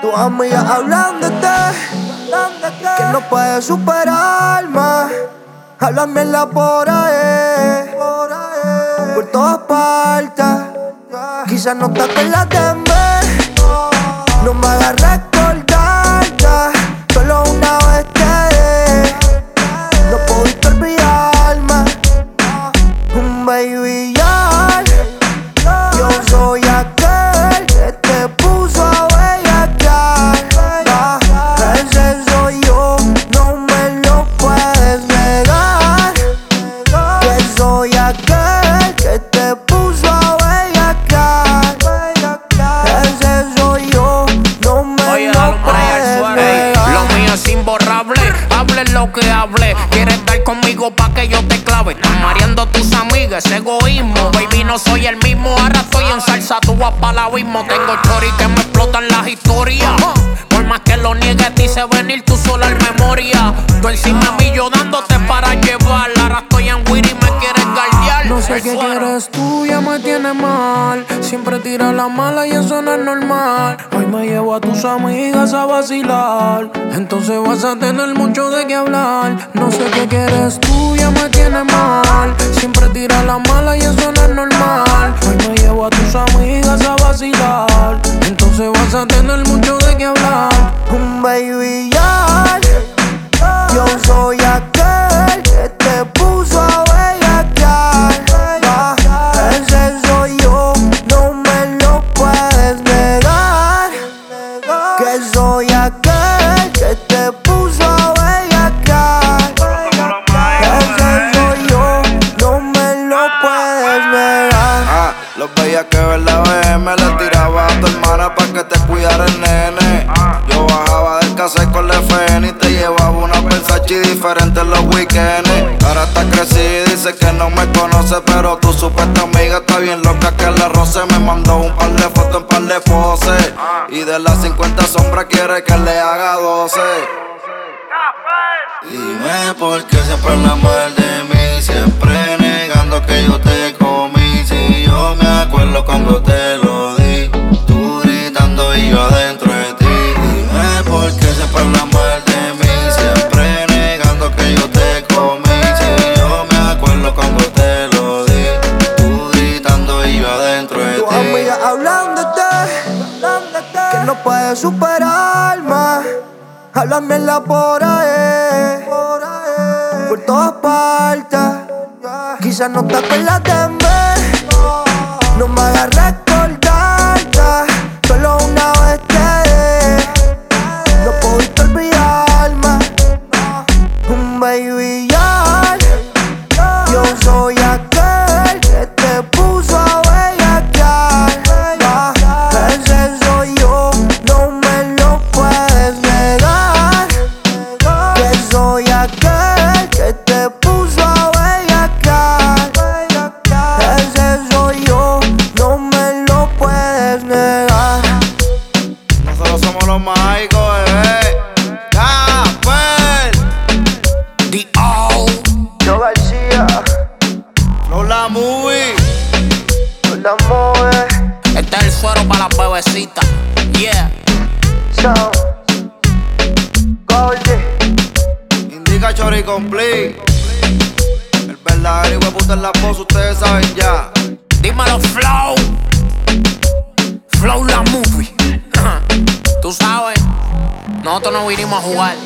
Tus amigas hablándote, que no puedes superarme. Hablan mierda por ahí, por todas partes. Quizás no te acuerdas de mí, no me hagas recordarte. Baby ya, yo soy lo que hable. Quieres estar conmigo pa' que yo te clave. Estás mareando a tus amigas, ese egoísmo. Baby, no soy el mismo, ahora estoy en salsa, tú vas para el abismo. Tengo chori que me explotan las historias. Por más que lo niegues, dice venir tú sola en memoria. Tú encima de mí, yo dándote para llevar. Sé suero. quieres tú, ya me tienes mal. Siempre tira la mala y eso no es normal. Hoy me llevo a tus amigas a vacilar. Entonces vas a tener mucho de qué hablar. No sé qué quieres tú, ya me tienes mal. Siempre tira la mala y eso no es normal. Hoy me llevo a tus amigas a vacilar. Entonces vas a tener mucho de qué hablar. Que ver la BM le tiraba a tu hermana pa' que te cuidara el nene. Yo bajaba del cassette con la FN y te llevaba una Versace diferente en los weekends. Ahora está crecida y dice que no me conoce, pero tu supuesta amiga está bien loca que la roce. Me mandó un par de fotos en par de poses. Y de las 50 sombras quiere que le haga 12. Dime por qué siempre hablas mal puedes superarme. Hablan mierda por ahí, por todas partes. Quizás no te acuerdas de mí, no me hagas recordarte. Solo una vez te di, no pudiste olvidarme. Un baby ya, los mágicos, bebé. Capel, D.O. Yo García, Flow la movie. no la mueve. Este es el suero para las bebecitas. Yeah. Sound, Goldie. Indica Chori Complete. El verdadero hijo de puta en la voz, ustedes saben ya. Dímelo, Flow. Flow la movie. Tú sabes, nosotros no vinimos a jugar.